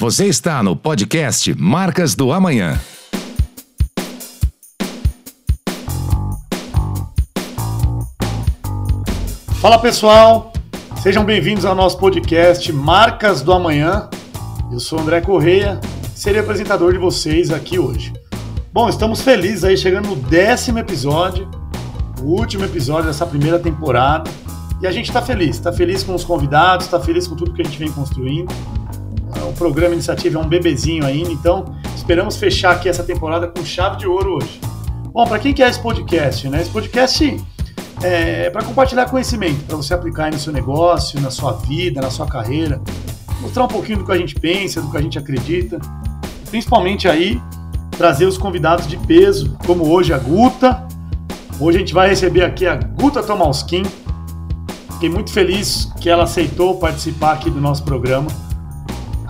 Você está no podcast Marcas do Amanhã. Fala pessoal, sejam bem-vindos ao nosso podcast Marcas do Amanhã. Eu sou André Correia, serei apresentador de vocês aqui hoje. Bom, estamos felizes aí chegando no décimo episódio, o último episódio dessa primeira temporada. E a gente está feliz, está feliz com os convidados, está feliz com tudo que a gente vem construindo. O programa Iniciativa é um bebezinho ainda, então esperamos fechar aqui essa temporada com chave de ouro hoje. Bom, para quem quer esse podcast, né? Esse podcast é, para compartilhar conhecimento, para você aplicar aí no seu negócio, na sua vida, na sua carreira, mostrar um pouquinho do que a gente pensa, do que a gente acredita, principalmente aí trazer os convidados de peso, como hoje a Guta. Hoje a gente vai receber aqui a Guta Tomalskin. Fiquei muito feliz que ela aceitou participar aqui do nosso programa.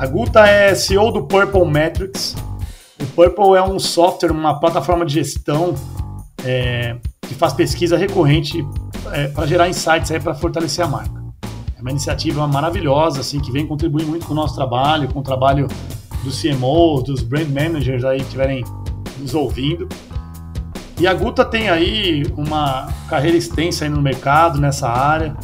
A Guta é CEO do Purple Metrics. O Purple é um software, uma plataforma de gestão é, que faz pesquisa recorrente é, para gerar insights para fortalecer a marca. É uma iniciativa maravilhosa, assim, que vem contribuir muito com o nosso trabalho, com o trabalho dos CMOs, dos brand managers aí que estiverem nos ouvindo. E a Guta tem aí uma carreira extensa no mercado, nessa área.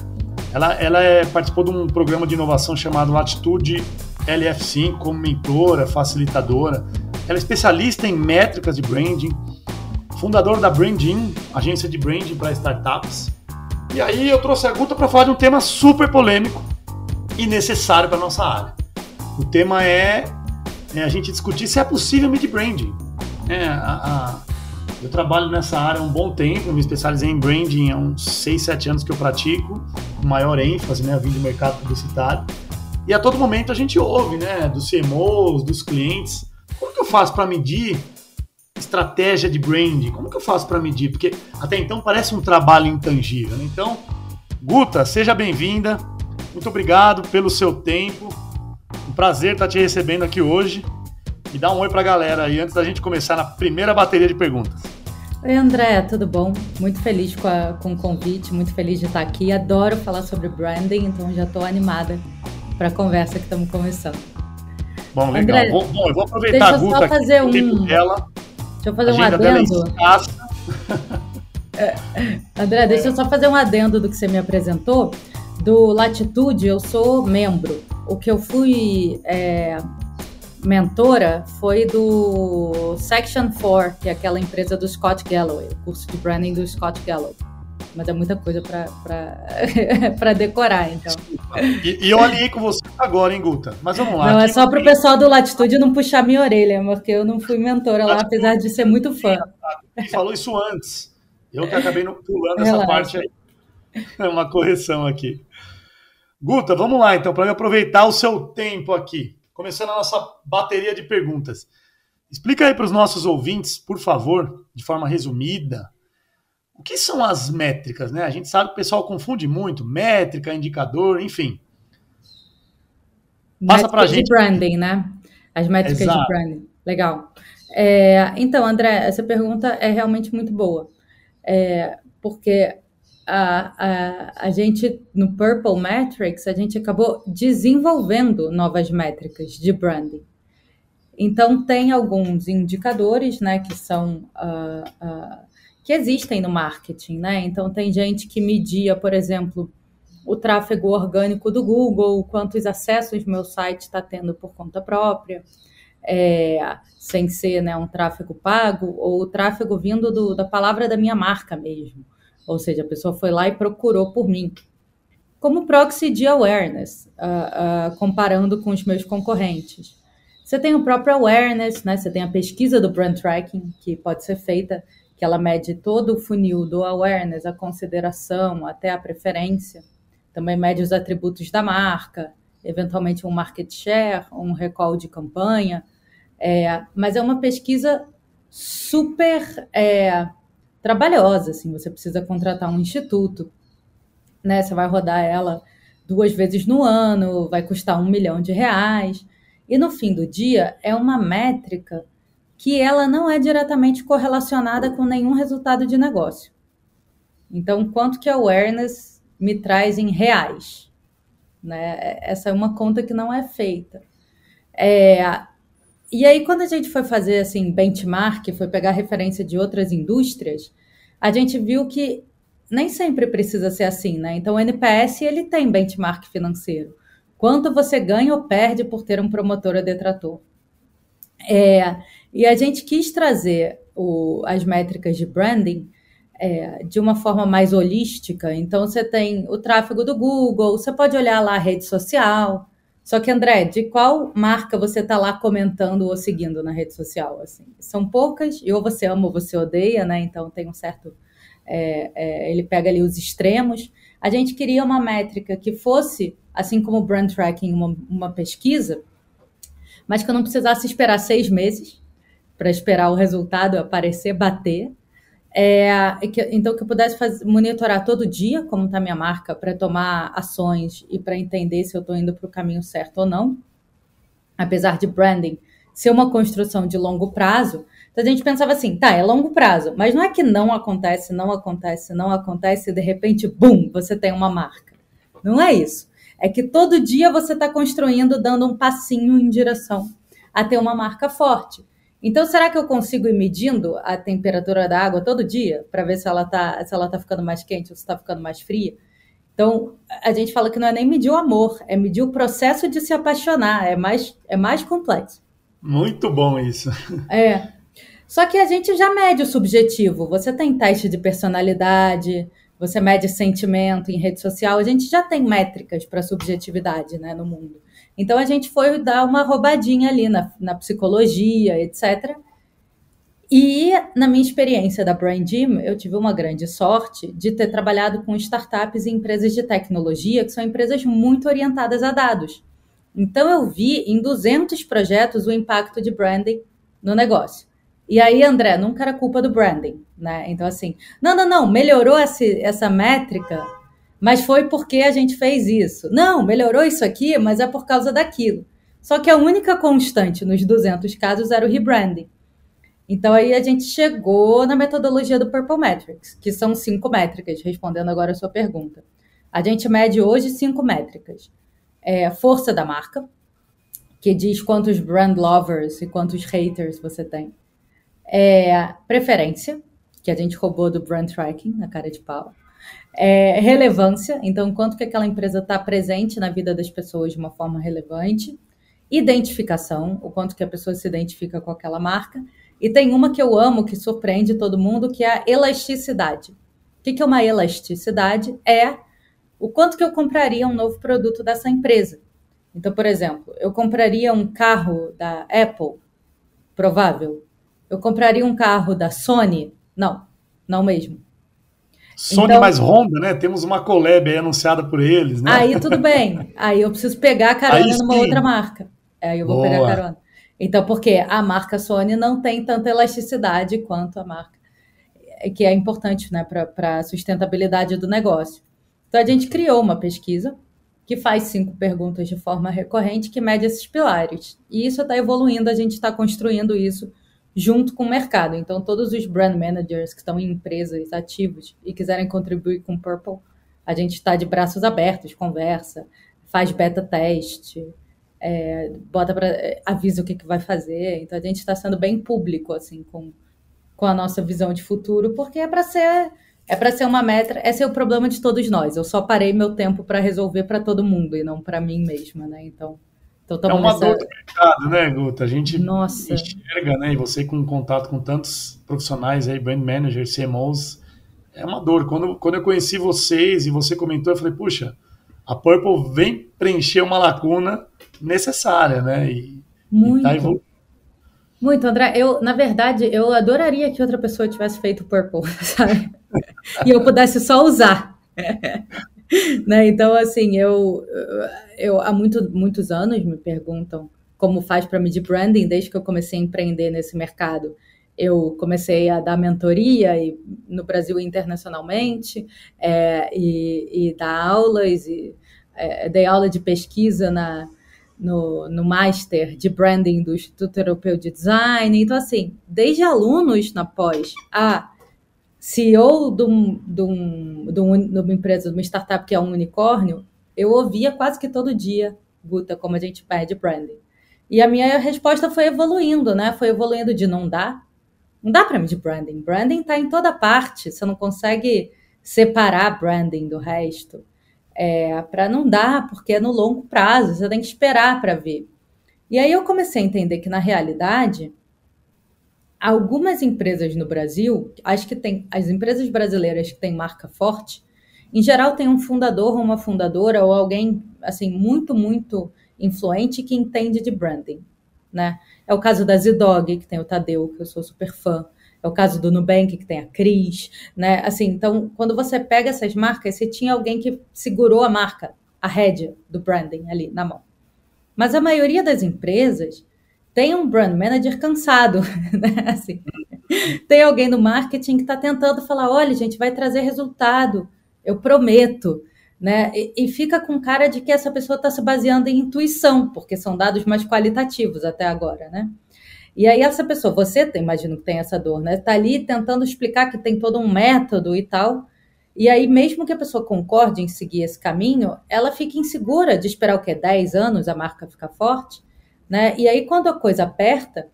Ela, ela é, participou de um programa de inovação chamado Latitude LF5 como mentora, facilitadora. Ela é especialista em métricas de branding, fundador da Branding, agência de branding para startups. E aí eu trouxe a Guta para falar de um tema super polêmico e necessário para nossa área. O tema é, é, a gente discutir se é possível mid branding. É, eu trabalho nessa área há um bom tempo, me especializei em branding há uns 6, 7 anos que eu pratico, com maior ênfase, né, vindo do mercado publicitário. E a todo momento a gente ouve, né, dos CMOs, dos clientes, como que eu faço para medir estratégia de branding? Como que eu faço para medir? Porque até então parece um trabalho intangível. Né? Então, Guta, seja bem-vinda. Muito obrigado pelo seu tempo. Um prazer estar te recebendo aqui hoje. E dá um oi para a galera aí antes da gente começar na primeira bateria de perguntas. Oi, André, tudo bom? Muito feliz com, a, com o convite, muito feliz de estar aqui. Adoro falar sobre branding, então já estou animada para a conversa que estamos começando. Bom, legal. André, bom, bom, eu vou aproveitar a Guta só fazer aqui, um... dela Deixa eu fazer um adendo. É, André, deixa eu só fazer um adendo do que você me apresentou. Do Latitude, eu sou membro. O que eu fui é, mentora foi do Section 4, que é aquela empresa do Scott Galloway, o curso de branding do Scott Galloway mas é muita coisa para decorar, então. E, e, eu alinhei com você agora, hein, Guta? Mas vamos lá. Não, é só para o pessoal do Latitude não puxar minha orelha, porque eu não fui mentora lá, apesar de ser muito fã. Você falou isso antes. Eu que acabei pulando essa Relaxa. parte aí. É uma correção aqui. Guta, vamos lá então, para aproveitar o seu tempo aqui. Começando a nossa bateria de perguntas. Explica aí para os nossos ouvintes, por favor, de forma resumida, o que são as métricas? Né? A gente sabe que o pessoal confunde muito, métrica, indicador, enfim. Passa para a gente. de branding, né? As métricas Exato. de branding. Legal. É, então, André, essa pergunta é realmente muito boa. É, porque a, a, a gente, no Purple Metrics, a gente acabou desenvolvendo novas métricas de branding. Então, tem alguns indicadores, né, que são uh, uh, que existem no marketing, né? Então tem gente que media, por exemplo, o tráfego orgânico do Google, quantos acessos meu site está tendo por conta própria, é, sem ser né, um tráfego pago, ou o tráfego vindo do, da palavra da minha marca mesmo. Ou seja, a pessoa foi lá e procurou por mim. Como proxy de awareness, uh, uh, comparando com os meus concorrentes. Você tem o próprio awareness, né? Você tem a pesquisa do brand tracking, que pode ser feita que ela mede todo o funil do awareness, a consideração, até a preferência. Também mede os atributos da marca, eventualmente um market share, um recall de campanha. É, mas é uma pesquisa super é, trabalhosa, assim, você precisa contratar um instituto, né? Você vai rodar ela duas vezes no ano, vai custar um milhão de reais. E no fim do dia é uma métrica que ela não é diretamente correlacionada com nenhum resultado de negócio. Então, quanto que a awareness me traz em reais? Né? Essa é uma conta que não é feita. É, e aí, quando a gente foi fazer assim benchmark, foi pegar referência de outras indústrias, a gente viu que nem sempre precisa ser assim, né? Então, o NPS ele tem benchmark financeiro. Quanto você ganha ou perde por ter um promotor ou detrator? É, e a gente quis trazer o, as métricas de branding é, de uma forma mais holística. Então, você tem o tráfego do Google, você pode olhar lá a rede social. Só que, André, de qual marca você está lá comentando ou seguindo na rede social? Assim, são poucas, e ou você ama ou você odeia, né? Então, tem um certo. É, é, ele pega ali os extremos. A gente queria uma métrica que fosse, assim como o brand tracking, uma, uma pesquisa, mas que eu não precisasse esperar seis meses para esperar o resultado aparecer, bater. É, que, então, que eu pudesse fazer, monitorar todo dia como está minha marca para tomar ações e para entender se eu estou indo para o caminho certo ou não. Apesar de branding ser uma construção de longo prazo, então a gente pensava assim, tá, é longo prazo, mas não é que não acontece, não acontece, não acontece e de repente, bum, você tem uma marca. Não é isso. É que todo dia você está construindo, dando um passinho em direção a ter uma marca forte. Então, será que eu consigo ir medindo a temperatura da água todo dia para ver se ela está se ela tá ficando mais quente ou se está ficando mais fria? Então, a gente fala que não é nem medir o amor, é medir o processo de se apaixonar, é mais, é mais complexo. Muito bom isso. É. Só que a gente já mede o subjetivo. Você tem teste de personalidade, você mede sentimento em rede social, a gente já tem métricas para subjetividade né, no mundo. Então a gente foi dar uma roubadinha ali na, na psicologia, etc. E na minha experiência da Brain Gym, eu tive uma grande sorte de ter trabalhado com startups e empresas de tecnologia, que são empresas muito orientadas a dados. Então eu vi em 200 projetos o impacto de branding no negócio. E aí, André, nunca era culpa do branding, né? Então assim, não, não, não, melhorou essa, essa métrica mas foi porque a gente fez isso. Não, melhorou isso aqui, mas é por causa daquilo. Só que a única constante nos 200 casos era o rebranding. Então aí a gente chegou na metodologia do Purple Metrics, que são cinco métricas, respondendo agora a sua pergunta. A gente mede hoje cinco métricas. É força da marca, que diz quantos brand lovers e quantos haters você tem. É preferência, que a gente roubou do brand tracking, na cara de pau é, relevância, então quanto que aquela empresa está presente na vida das pessoas de uma forma relevante, identificação, o quanto que a pessoa se identifica com aquela marca, e tem uma que eu amo, que surpreende todo mundo, que é a elasticidade. O que, que é uma elasticidade? É o quanto que eu compraria um novo produto dessa empresa. Então, por exemplo, eu compraria um carro da Apple? Provável. Eu compraria um carro da Sony? Não, não mesmo. Sony então, mais Honda, né? Temos uma collab aí anunciada por eles, né? Aí tudo bem. Aí eu preciso pegar a carona numa outra marca. Aí eu vou Boa. pegar a carona. Então, porque a marca Sony não tem tanta elasticidade quanto a marca, que é importante né, para a sustentabilidade do negócio. Então, a gente criou uma pesquisa que faz cinco perguntas de forma recorrente que mede esses pilares. E isso está evoluindo, a gente está construindo isso junto com o mercado. Então, todos os brand managers que estão em empresas ativos e quiserem contribuir com o Purple, a gente está de braços abertos, conversa, faz beta teste, é, bota para é, avisa o que, que vai fazer. Então, a gente está sendo bem público assim com, com a nossa visão de futuro, porque é para ser é para ser uma meta, esse é o problema de todos nós. Eu só parei meu tempo para resolver para todo mundo e não para mim mesma, né? Então, então, é uma nessa... dor do mercado, né, Guta? A gente Nossa. enxerga, né? E você com contato com tantos profissionais aí, brand managers, CMOs, é uma dor. Quando, quando eu conheci vocês e você comentou, eu falei, puxa, a Purple vem preencher uma lacuna necessária, né? E, Muito. E tá evolu... Muito, André. Eu, na verdade, eu adoraria que outra pessoa tivesse feito Purple, sabe? e eu pudesse só usar. né? Então, assim, eu, eu há muito, muitos anos me perguntam como faz para medir branding, desde que eu comecei a empreender nesse mercado. Eu comecei a dar mentoria e, no Brasil e internacionalmente, é, e, e, dar aulas, e é, dei aula de pesquisa na, no, no Master de Branding do Instituto Europeu de Design. Então, assim, desde alunos na pós a CEO de, um, de, um, de, um, de uma empresa, de uma startup que é um unicórnio, eu ouvia quase que todo dia, Guta, como a gente perde branding. E a minha resposta foi evoluindo, né? Foi evoluindo de não dá. Não dá para medir branding. Branding está em toda parte. Você não consegue separar branding do resto. É, para não dar, porque é no longo prazo, você tem que esperar para ver. E aí eu comecei a entender que, na realidade, algumas empresas no Brasil, acho que tem as empresas brasileiras que têm marca forte, em geral tem um fundador ou uma fundadora ou alguém assim muito muito influente que entende de branding, né? É o caso da Zidog, que tem o Tadeu, que eu sou super fã. É o caso do Nubank, que tem a Cris, né? Assim, então, quando você pega essas marcas, você tinha alguém que segurou a marca, a rédea do branding ali na mão. Mas a maioria das empresas tem um brand manager cansado, né? Assim, tem alguém no marketing que está tentando falar: olha, gente, vai trazer resultado, eu prometo. Né? E, e fica com cara de que essa pessoa está se baseando em intuição, porque são dados mais qualitativos até agora, né? E aí essa pessoa, você imagino que tem essa dor, né? Está ali tentando explicar que tem todo um método e tal. E aí, mesmo que a pessoa concorde em seguir esse caminho, ela fica insegura de esperar o quê? 10 anos a marca ficar forte? Né? E aí, quando a coisa aperta,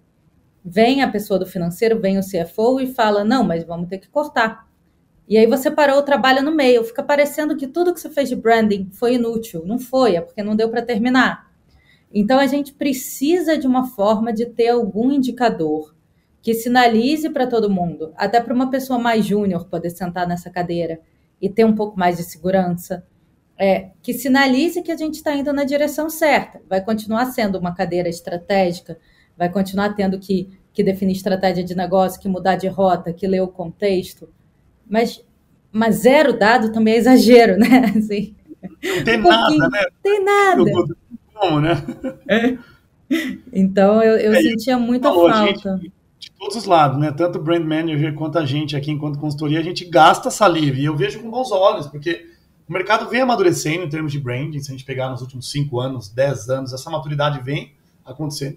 vem a pessoa do financeiro, vem o CFO e fala: não, mas vamos ter que cortar. E aí você parou o trabalho no meio. Fica parecendo que tudo que você fez de branding foi inútil. Não foi, é porque não deu para terminar. Então a gente precisa de uma forma de ter algum indicador que sinalize para todo mundo, até para uma pessoa mais júnior poder sentar nessa cadeira e ter um pouco mais de segurança, é, que sinalize que a gente está indo na direção certa. Vai continuar sendo uma cadeira estratégica, vai continuar tendo que, que definir estratégia de negócio, que mudar de rota, que ler o contexto. Mas, mas zero dado também é exagero, né? Assim, não tem um nada, né? Tem nada. Como, né? É. Então eu, eu é, sentia muita falou, falta. Gente, de todos os lados, né? Tanto o brand manager quanto a gente aqui enquanto consultoria, a gente gasta saliva. E eu vejo com bons olhos, porque o mercado vem amadurecendo em termos de branding, se a gente pegar nos últimos 5 anos, 10 anos, essa maturidade vem acontecendo.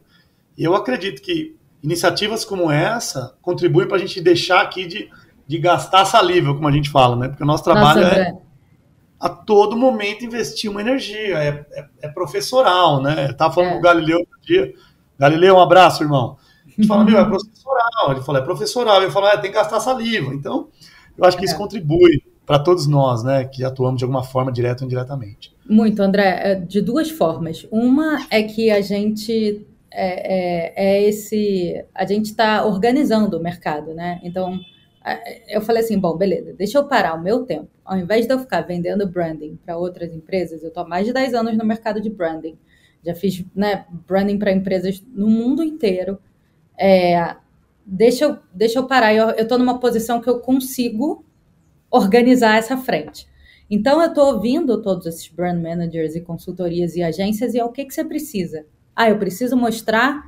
E eu acredito que iniciativas como essa contribuem para a gente deixar aqui de, de gastar saliva, como a gente fala, né? Porque o nosso trabalho Nossa, é a todo momento investir uma energia, é, é, é professoral, né? Eu estava falando é. com o Galileu outro dia. Galileu, um abraço, irmão. A gente fala, meu, é professoral. Ele falou, é professoral. Eu falo, é, tem que gastar saliva. Então, eu acho que isso é. contribui para todos nós, né, que atuamos de alguma forma, direto ou indiretamente. Muito, André, é, de duas formas. Uma é que a gente é, é, é esse, a gente está organizando o mercado, né? Então, eu falei assim, bom, beleza, deixa eu parar o meu tempo. Ao invés de eu ficar vendendo branding para outras empresas, eu estou há mais de 10 anos no mercado de branding. Já fiz né, branding para empresas no mundo inteiro. É, deixa, eu, deixa eu parar. Eu estou numa posição que eu consigo organizar essa frente. Então, eu estou ouvindo todos esses brand managers e consultorias e agências e é o que, que você precisa. Ah, eu preciso mostrar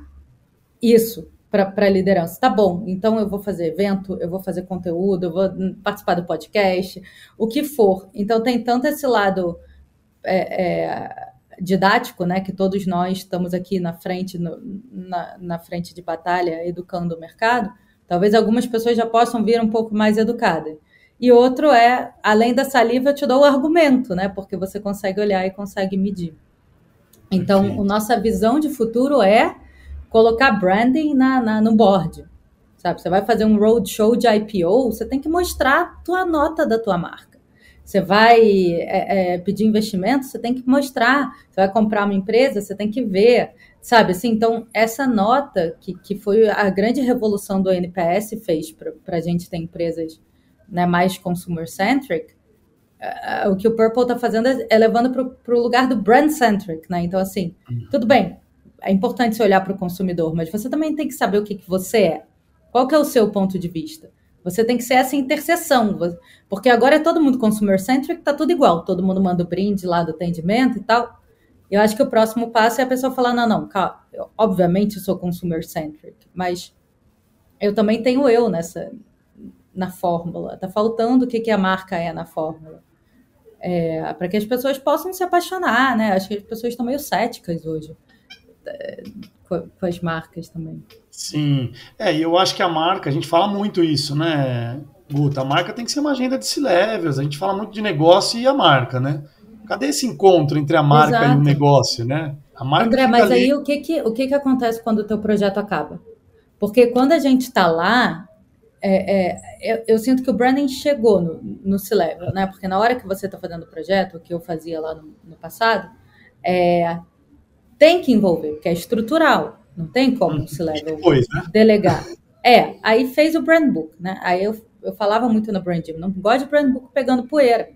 isso para a liderança. Tá bom, então eu vou fazer evento, eu vou fazer conteúdo, eu vou participar do podcast, o que for. Então, tem tanto esse lado é, é, didático, né, que todos nós estamos aqui na frente, no, na, na frente de batalha, educando o mercado. Talvez algumas pessoas já possam vir um pouco mais educadas. E outro é, além da saliva, eu te dou o argumento, né? Porque você consegue olhar e consegue medir. Então, a nossa visão de futuro é colocar branding na, na, no board. Sabe? Você vai fazer um roadshow de IPO, você tem que mostrar a tua nota da tua marca. Você vai é, é, pedir investimento, você tem que mostrar. Você vai comprar uma empresa, você tem que ver. Sabe assim? Então, essa nota, que, que foi a grande revolução do NPS, fez para a gente ter empresas né, mais consumer-centric, uh, o que o Purple está fazendo é, é levando para o lugar do brand-centric, né? Então, assim, uhum. tudo bem, é importante você olhar para o consumidor, mas você também tem que saber o que, que você é. Qual que é o seu ponto de vista? Você tem que ser essa interseção, porque agora é todo mundo consumer-centric, tá tudo igual, todo mundo manda o brinde lá do atendimento e tal. Eu acho que o próximo passo é a pessoa falar, não, não, calma, eu, obviamente eu sou consumer-centric, mas eu também tenho eu nessa, na fórmula. Está faltando o que, que a marca é na fórmula. É, para que as pessoas possam se apaixonar, né? Acho que as pessoas estão meio céticas hoje é, com, as marcas também. Sim, é, e eu acho que a marca, a gente fala muito isso, né, Guta? A marca tem que ser uma agenda de C-levels, a gente fala muito de negócio e a marca, né? Cadê esse encontro entre a marca Exato. e o negócio, né? André, mas ali... aí o que que, o que que acontece quando o teu projeto acaba? Porque quando a gente está lá, é, é, eu, sinto que o branding chegou no, no C-Level, né? Porque na hora que você está fazendo o projeto, o que eu fazia lá no, no passado, é, tem que envolver, porque é estrutural. Não tem como o C-Level né? delegar. É, aí fez o brand book, né? Aí eu, eu falava muito no brand não gosto de brand book pegando poeira.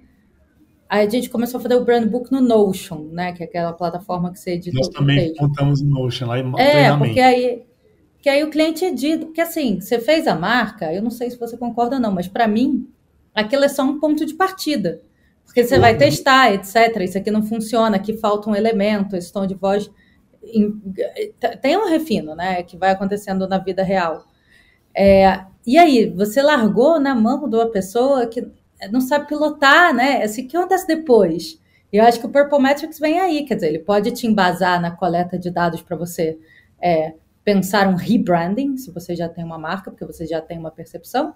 Aí a gente começou a fazer o brand book no Notion, né? Que é aquela plataforma que você edita. Nós também montamos o Notion lá em É, porque aí, que aí o cliente edita. Porque assim, você fez a marca, eu não sei se você concorda ou não, mas para mim, aquilo é só um ponto de partida. Porque você uhum. vai testar, etc. Isso aqui não funciona, aqui falta um elemento, esse tom de voz. Tem um refino, né? Que vai acontecendo na vida real. É, e aí, você largou na mão de uma pessoa que não sabe pilotar, né? Assim, o que acontece depois? E eu acho que o Purple Metrics vem aí, quer dizer, ele pode te embasar na coleta de dados para você é, pensar um rebranding, se você já tem uma marca, porque você já tem uma percepção.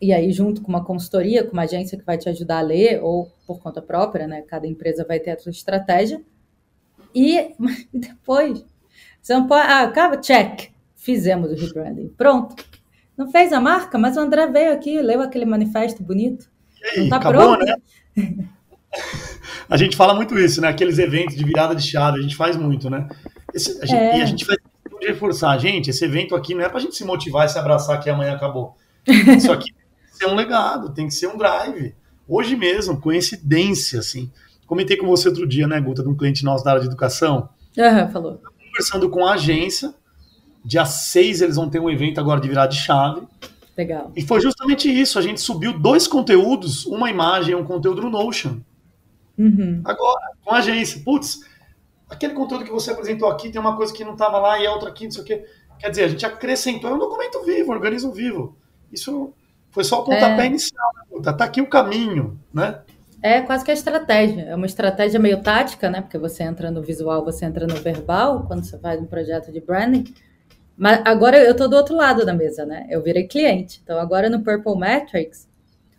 E aí, junto com uma consultoria, com uma agência que vai te ajudar a ler, ou por conta própria, né? Cada empresa vai ter a sua estratégia. E depois, você não pode. Ah, acaba, check. Fizemos o rebranding. Pronto. Não fez a marca, mas o André veio aqui, leu aquele manifesto bonito. E aí, tá acabou, pronto? né? a gente fala muito isso, né? Aqueles eventos de virada de chave, a gente faz muito, né? Esse, a gente, é. E a gente vai reforçar, gente, esse evento aqui não é pra gente se motivar e se abraçar que amanhã acabou. Isso aqui tem que ser um legado, tem que ser um drive. Hoje mesmo, coincidência, assim. Comentei com você outro dia, né, Guta, de um cliente nosso da área de educação. Aham, uhum, falou. Conversando com a agência, Dia 6 eles vão ter um evento agora de virar de chave. Legal. E foi justamente isso. A gente subiu dois conteúdos, uma imagem e um conteúdo no Notion. Uhum. Agora, com a agência. Putz, aquele conteúdo que você apresentou aqui tem uma coisa que não estava lá e a outra aqui, não sei o quê. Quer dizer, a gente acrescentou, é um documento vivo, um organismo vivo. Isso foi só o pontapé é. inicial. Né? Tá aqui o caminho, né? É quase que a estratégia. É uma estratégia meio tática, né? Porque você entra no visual, você entra no verbal, quando você faz um projeto de branding. Mas agora eu estou do outro lado da mesa, né? Eu virei cliente. Então agora no Purple Metrics,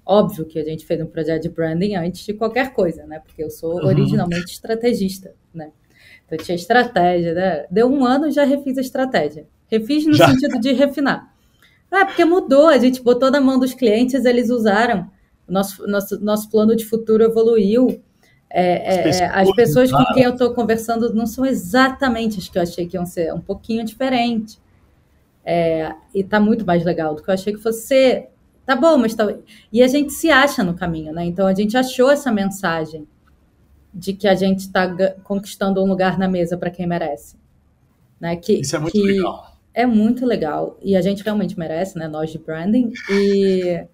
óbvio que a gente fez um projeto de branding antes de qualquer coisa, né? Porque eu sou uhum. originalmente estrategista, né? Então tinha estratégia, né? Deu um ano já refiz a estratégia. Refiz no já. sentido de refinar. Ah, porque mudou, a gente botou na mão dos clientes, eles usaram. Nosso, nosso, nosso plano de futuro evoluiu. É, é, as pessoas com quem eu estou conversando não são exatamente as que eu achei que iam ser, um pouquinho diferente. É, e tá muito mais legal do que eu achei que fosse ser. Tá bom, mas tá... E a gente se acha no caminho, né? Então a gente achou essa mensagem de que a gente está conquistando um lugar na mesa para quem merece. Né? Que, Isso é muito legal. É muito legal. E a gente realmente merece, né? Nós de branding. E.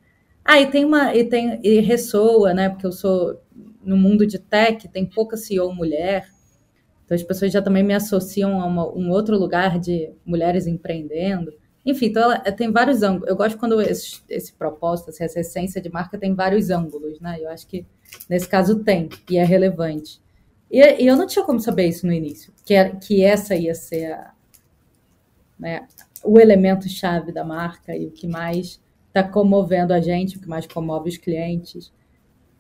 Ah, e tem uma. E, tem, e ressoa, né? Porque eu sou no mundo de tech, tem pouca CEO mulher. Então as pessoas já também me associam a uma, um outro lugar de mulheres empreendendo. Enfim, então ela, tem vários ângulos. Eu gosto quando esse, esse propósito, assim, essa essência de marca tem vários ângulos, né? Eu acho que nesse caso tem, e é relevante. E, eu não tinha como saber isso no início, que, era, que essa ia ser a, né, o elemento-chave da marca e o que mais está comovendo a gente, o que mais comove os clientes.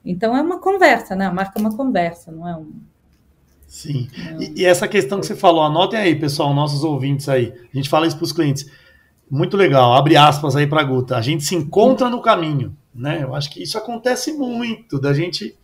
Então é uma conversa, né? A marca é uma conversa, não é um Sim. E, e, essa questão que você falou, anotem aí, pessoal, nossos ouvintes aí. A gente fala isso para os clientes. Muito legal, abre aspas aí para a Guta. A gente se encontra no caminho, né? Eu acho que isso acontece muito, da gente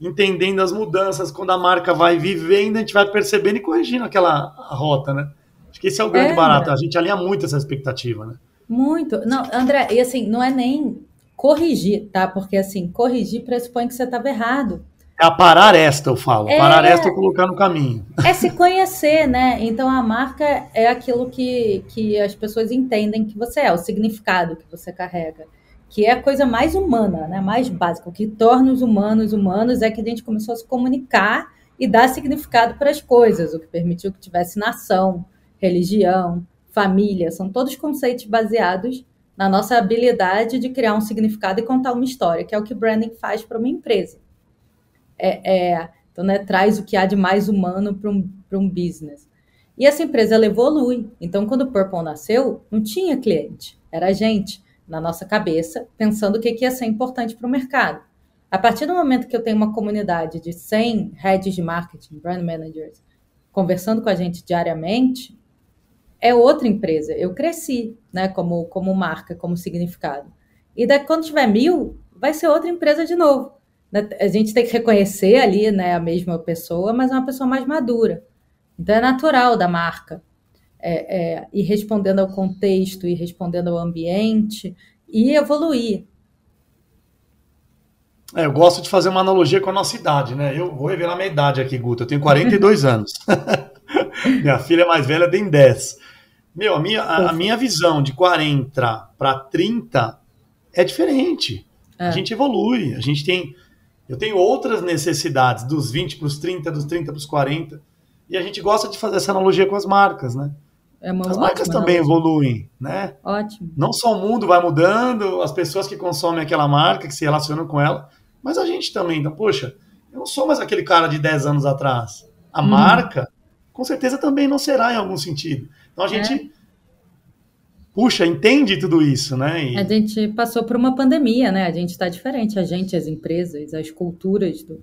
entendendo as mudanças, quando a marca vai vivendo, a gente vai percebendo e corrigindo aquela rota, né? Acho que esse é o grande é, barato. A gente alinha muito essa expectativa, né? Muito. Não, André, e assim, não é nem corrigir, tá? Porque assim, corrigir pressupõe que você estava errado. É a parar esta, eu falo. É, parar esta é colocar no caminho. É se conhecer, né? Então a marca é aquilo que, que as pessoas entendem que você é, o significado que você carrega. Que é a coisa mais humana, né? Mais básica. O que torna os humanos humanos é que a gente começou a se comunicar e dar significado para as coisas, o que permitiu que tivesse nação, religião, família. São todos conceitos baseados na nossa habilidade de criar um significado e contar uma história, que é o que branding faz para uma empresa é, é, então, né, traz o que há de mais humano para um, um business. E essa empresa ela evolui. Então, quando o Purple nasceu, não tinha cliente, era a gente, na nossa cabeça, pensando o que, que ia ser importante para o mercado. A partir do momento que eu tenho uma comunidade de 100 heads de marketing, brand managers, conversando com a gente diariamente, é outra empresa. Eu cresci, né, como, como marca, como significado. E daí, quando tiver mil, vai ser outra empresa de novo. Né, a gente tem que reconhecer ali, né, a mesma pessoa, mas é uma pessoa mais madura. Então é natural da marca é, é, ir respondendo ao contexto, ir respondendo ao ambiente e evoluir. É, eu gosto de fazer uma analogia com a nossa idade, né? Eu vou revelar minha idade aqui, Guto. Eu tenho 42 anos. minha filha mais velha tem 10. Meu, a minha, a, a minha visão de 40 para 30 é diferente. É. A gente evolui, a gente tem. Eu tenho outras necessidades, dos 20 para os 30, dos 30 para os 40. E a gente gosta de fazer essa analogia com as marcas, né? É as marcas também analogia. evoluem, né? Ótimo. Não só o mundo vai mudando, as pessoas que consomem aquela marca, que se relacionam com ela, mas a gente também. Então, poxa, eu não sou mais aquele cara de 10 anos atrás. A hum. marca, com certeza, também não será em algum sentido. Então a gente. É. Puxa, entende tudo isso, né? E... A gente passou por uma pandemia, né? A gente está diferente, a gente, as empresas, as culturas do,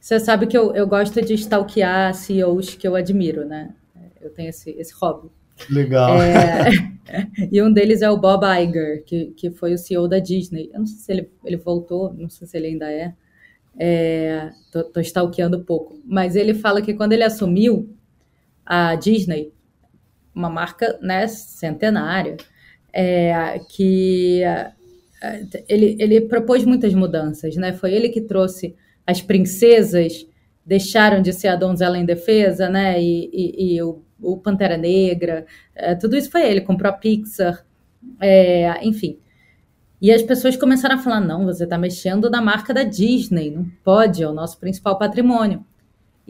você sabe que eu, eu gosto de stalkear CEOs que eu admiro, né? Eu tenho esse, esse hobby. Legal. É, e um deles é o Bob Iger, que, que foi o CEO da Disney. Eu não sei se ele, ele voltou, não sei se ele ainda é. é tô, tô stalkeando um pouco. Mas ele fala que quando ele assumiu a Disney, uma marca né, centenária, é, que é, ele, ele propôs muitas mudanças, né? Foi ele que trouxe as princesas deixaram de ser a donzela em defesa, né? E, e, e o, o, Pantera Negra, é, tudo isso foi ele, comprou a Pixar, é, enfim. E as pessoas começaram a falar: não, você está mexendo na marca da Disney, não pode, é o nosso principal patrimônio.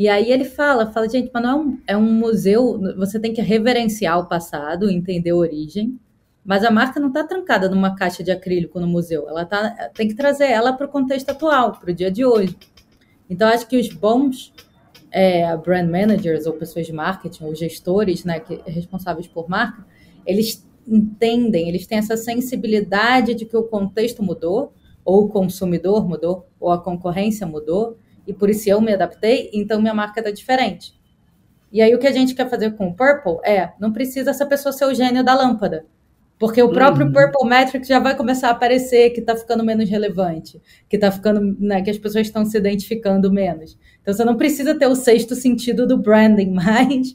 E aí ele fala, fala, gente, mas não é um, é um museu, você tem que reverenciar o passado, entender a origem, mas a marca não está trancada numa caixa de acrílico no museu. Ela tá, tem que trazer ela para o contexto atual, para o dia de hoje. Então, acho que os bons é, brand managers ou pessoas de marketing ou gestores né, que, responsáveis por marca, eles entendem, eles têm essa sensibilidade de que o contexto mudou, ou o consumidor mudou, ou a concorrência mudou, e por isso eu me adaptei, então minha marca está diferente. E aí o que a gente quer fazer com o Purple é, não precisa essa pessoa ser o gênio da lâmpada. Porque o próprio uhum. Purple Metrics já vai começar a aparecer que está ficando menos relevante, que está ficando, né, que as pessoas estão se identificando menos. Então você não precisa ter o sexto sentido do branding mais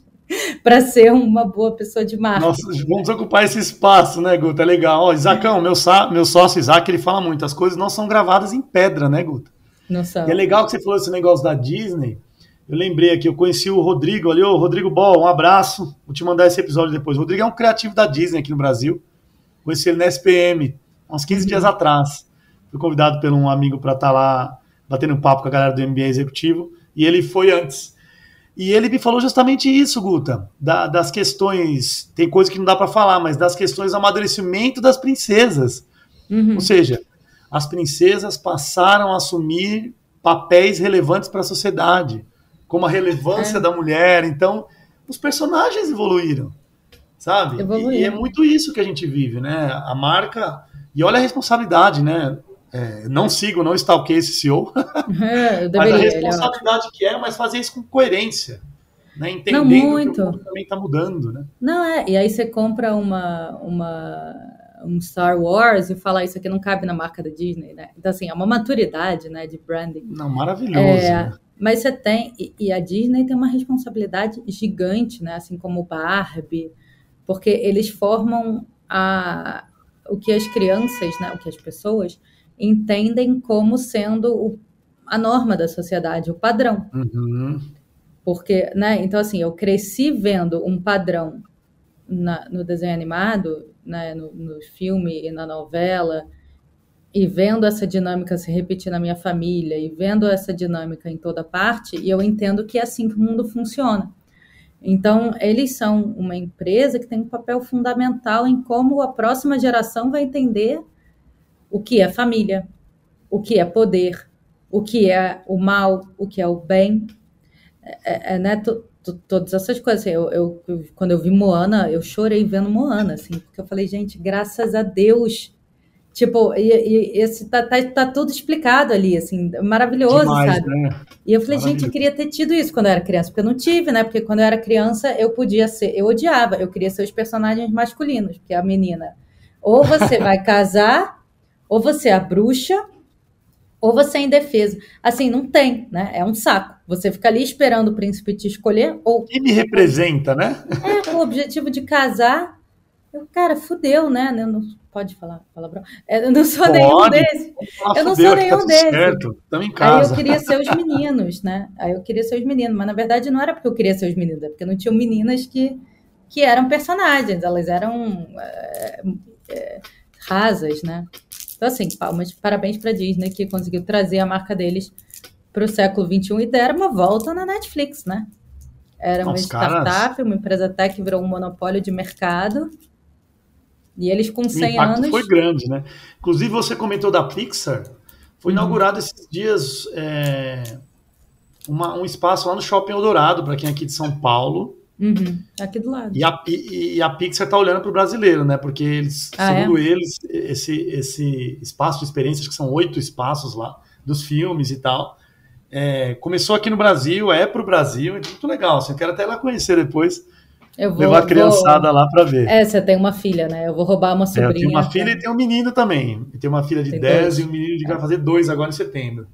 para ser uma boa pessoa de marketing. Nossa, vamos ocupar esse espaço, né, Guta? É legal. Ó, Isacão, meu, meu sócio Isaac, ele fala muito, as coisas não são gravadas em pedra, né, Guta? E é legal que você falou esse negócio da Disney. Eu lembrei aqui, eu conheci o Rodrigo ali, ô Rodrigo Ball, um abraço. Vou te mandar esse episódio depois. O Rodrigo é um criativo da Disney aqui no Brasil. Conheci ele na SPM, uns 15 uhum. dias atrás. Fui convidado por um amigo para estar tá lá batendo um papo com a galera do MBA Executivo, e ele foi antes. E ele me falou justamente isso, Guta, da, das questões, tem coisa que não dá para falar, mas das questões do amadurecimento das princesas. Uhum. Ou seja, as princesas passaram a assumir papéis relevantes para a sociedade, como a relevância é. da mulher. Então, os personagens evoluíram sabe? E, e, é muito isso que a gente vive, né? A marca. E olha a responsabilidade, né? É, não sigo, não stalkeei esse CEO. É, mas a responsabilidade que é, mas fazer isso com coerência. Né? Entendendo não, muito. que o mundo também está mudando, né? Não, é. E aí você compra uma, uma, um Star Wars e fala isso aqui não cabe na marca da Disney, né? Então, assim, é uma maturidade né, de branding. Não, maravilhoso. É? Mas você tem... E, e a Disney tem uma responsabilidade gigante, né? Assim como Barbie porque eles formam a, o que as crianças, né, o que as pessoas entendem como sendo o, a norma da sociedade, o padrão. Uhum. Porque, né, então assim, eu cresci vendo um padrão na, no desenho animado, né, no, no filme e na novela, e vendo essa dinâmica se repetir na minha família, e vendo essa dinâmica em toda parte, e eu entendo que é assim que o mundo funciona. Então, eles são uma empresa que tem um papel fundamental em como a próxima geração vai entender o que é família, o que é poder, o que é o mal, o que é o bem, é, é, é né? Todas essas coisas. Eu, eu, quando eu vi Moana, eu chorei vendo Moana, assim, porque eu falei, gente, graças a Deus Tipo, e, e esse tá, tá, tá, tudo explicado ali, assim, maravilhoso, Demais, sabe? Né? E eu falei, gente, eu queria ter tido isso quando eu era criança, porque eu não tive, né? Porque quando eu era criança, eu podia ser, eu odiava, eu queria ser os personagens masculinos, porque a menina, ou você vai casar, ou você é a bruxa, ou você é indefesa. Assim, não tem, né? É um saco. Você fica ali esperando o príncipe te escolher, ou. Que me representa, né? É, o objetivo de casar. Eu, cara, fudeu, né? Não, Pode falar palavrão? É, eu não sou Pode. nenhum desses. Eu não sou nenhum tá desses. Certo. em casa. Aí eu queria ser os meninos, né? Aí eu queria ser os meninos, mas na verdade não era porque eu queria ser os meninos, é porque não tinham meninas que, que eram personagens, elas eram é, é, rasas, né? Então, assim, palmas, parabéns para Disney que conseguiu trazer a marca deles para o século XXI e deram uma volta na Netflix, né? Era uma startup, caras... uma empresa tech que virou um monopólio de mercado e eles com 100 o anos. foi grande, né? Inclusive, você comentou da Pixar. Foi uhum. inaugurado esses dias é, uma, um espaço lá no Shopping Eldorado, para quem é aqui de São Paulo. Uhum. Aqui do lado. E a, e, e a Pixar está olhando para o brasileiro, né? Porque eles, ah, segundo é? eles, esse, esse espaço de experiências, que são oito espaços lá, dos filmes e tal, é, começou aqui no Brasil, é para o Brasil, é muito legal. Assim, eu quero até lá conhecer depois. Eu vou, levar a criançada vou... lá para ver. É, você tem uma filha, né? Eu vou roubar uma sobrinha. É, eu tenho uma filha e tenho um menino também. Eu tenho uma filha de tem 10 dois. e um menino que vai fazer dois agora em setembro.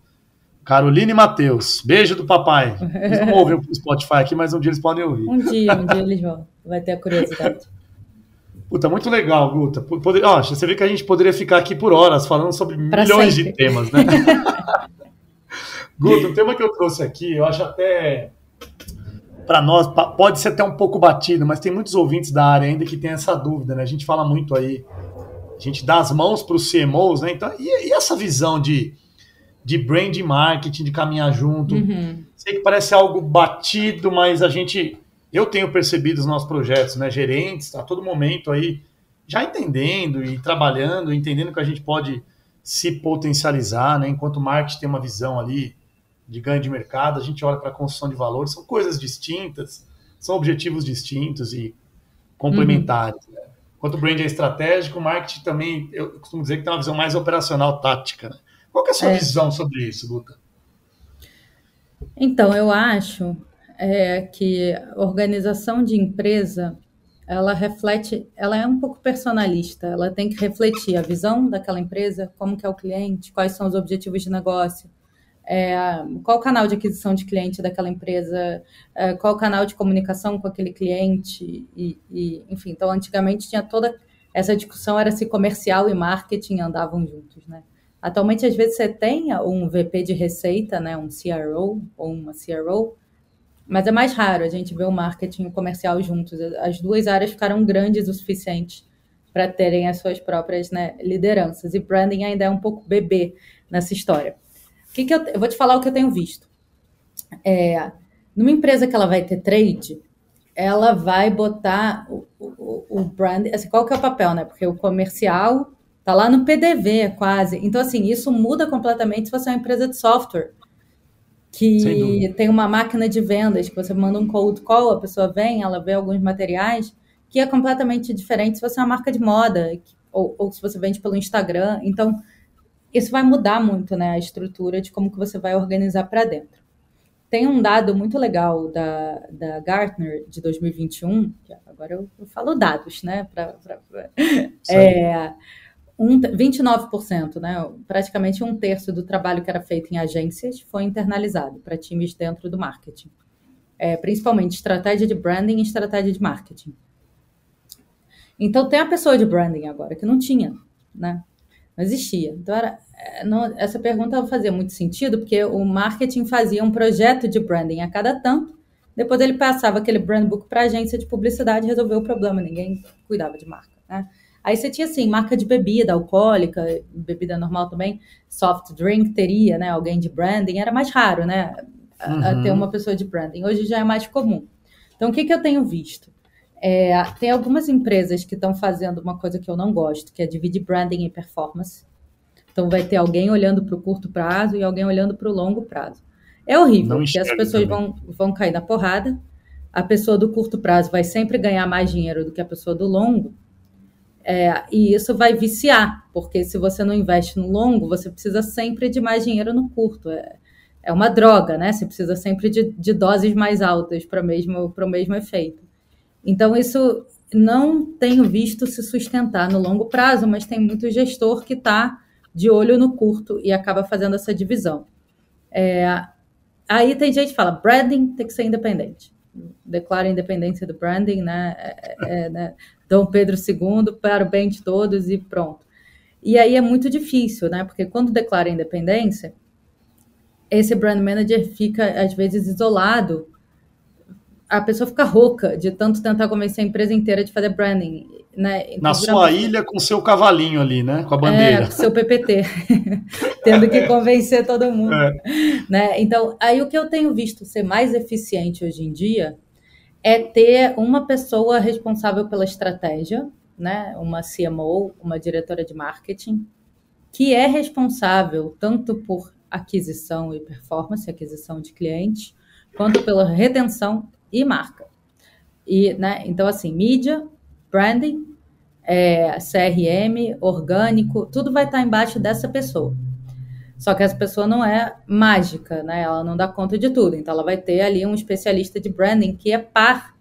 Carolina e Matheus, beijo do papai. Eles não ouvem o Spotify aqui, mas um dia eles podem ouvir. Um dia, um dia eles vão. Vai ter a curiosidade. Puta, muito legal, Guta. Poder... Oh, você vê que a gente poderia ficar aqui por horas falando sobre pra milhões sempre. de temas, né? Guta, o tema que eu trouxe aqui, eu acho até para nós pode ser até um pouco batido, mas tem muitos ouvintes da área ainda que tem essa dúvida, né? A gente fala muito aí, a gente dá as mãos para os CMOs, né? Então, e, e, essa visão de, de brand marketing, de caminhar junto? Uhum. Sei que parece algo batido, mas a gente, eu tenho percebido os nossos projetos, né? Gerentes, a todo momento aí, já entendendo e trabalhando, entendendo que a gente pode se potencializar, né? Enquanto o marketing tem uma visão ali de ganho de mercado, a gente olha para a construção de valor, são coisas distintas, são objetivos distintos e complementares. Uhum. Né? Enquanto o brand é estratégico, o marketing também, eu costumo dizer que tem uma visão mais operacional, tática. Né? Qual é a sua é. visão sobre isso, Luca? Então, eu acho é, que organização de empresa ela reflete, ela é um pouco personalista, ela tem que refletir a visão daquela empresa, como que é o cliente, quais são os objetivos de negócio, é, qual o canal de aquisição de cliente daquela empresa, é, qual o canal de comunicação com aquele cliente, e, e, enfim, então antigamente tinha toda essa discussão, era se comercial e marketing andavam juntos, né? Atualmente, às vezes, você tem um VP de receita, né, um CRO ou uma CRO, mas é mais raro a gente ver o marketing e o comercial juntos. As duas áreas ficaram grandes o suficiente para terem as suas próprias né, lideranças. E branding ainda é um pouco bebê nessa história que, que eu, eu vou te falar o que eu tenho visto. É, numa empresa que ela vai ter trade, ela vai botar o, o, o assim, qual que é o papel, né? Porque o comercial tá lá no PDV quase. Então, assim, isso muda completamente se você é uma empresa de software que tem uma máquina de vendas, que você manda um cold call, a pessoa vem, ela vê alguns materiais, que é completamente diferente se você é uma marca de moda, ou, ou se você vende pelo Instagram. Então, isso vai mudar muito né, a estrutura de como que você vai organizar para dentro. Tem um dado muito legal da, da Gartner de 2021, agora eu, eu falo dados, né? Pra, pra, pra é, um, 29%, né? Praticamente um terço do trabalho que era feito em agências foi internalizado para times dentro do marketing. É, principalmente estratégia de branding e estratégia de marketing. Então tem a pessoa de branding agora que não tinha, né? Não existia. Então, era, é, não, essa pergunta fazia muito sentido, porque o marketing fazia um projeto de branding a cada tanto, depois ele passava aquele brand book para agência de publicidade e resolveu o problema, ninguém cuidava de marca. Né? Aí você tinha assim, marca de bebida alcoólica, bebida normal também, soft drink teria, né? Alguém de branding, era mais raro, né? Uhum. ter uma pessoa de branding. Hoje já é mais comum. Então, o que, que eu tenho visto? É, tem algumas empresas que estão fazendo uma coisa que eu não gosto, que é dividir branding e performance. Então vai ter alguém olhando para o curto prazo e alguém olhando para o longo prazo. É horrível, porque as pessoas vão, vão cair na porrada. A pessoa do curto prazo vai sempre ganhar mais dinheiro do que a pessoa do longo. É, e isso vai viciar porque se você não investe no longo, você precisa sempre de mais dinheiro no curto. É, é uma droga, né? Você precisa sempre de, de doses mais altas para mesmo, o mesmo efeito. Então, isso não tenho visto se sustentar no longo prazo, mas tem muito gestor que está de olho no curto e acaba fazendo essa divisão. É, aí tem gente que fala, branding tem que ser independente. Declara a independência do branding, né? É, é, né? Dom Pedro II, para o bem de todos e pronto. E aí é muito difícil, né? Porque quando declara a independência, esse brand manager fica, às vezes, isolado. A pessoa fica rouca de tanto tentar convencer a empresa inteira de fazer branding. Né? Então, Na sua ilha com seu cavalinho ali, né? Com a bandeira. É, com seu PPT. Tendo que convencer todo mundo. É. Né? Então, aí o que eu tenho visto ser mais eficiente hoje em dia é ter uma pessoa responsável pela estratégia, né? uma CMO, uma diretora de marketing, que é responsável tanto por aquisição e performance, aquisição de clientes, quanto pela retenção e marca. E, né, então, assim, mídia, branding, é, CRM, orgânico, tudo vai estar embaixo dessa pessoa. Só que essa pessoa não é mágica, né? Ela não dá conta de tudo. Então, ela vai ter ali um especialista de branding que é par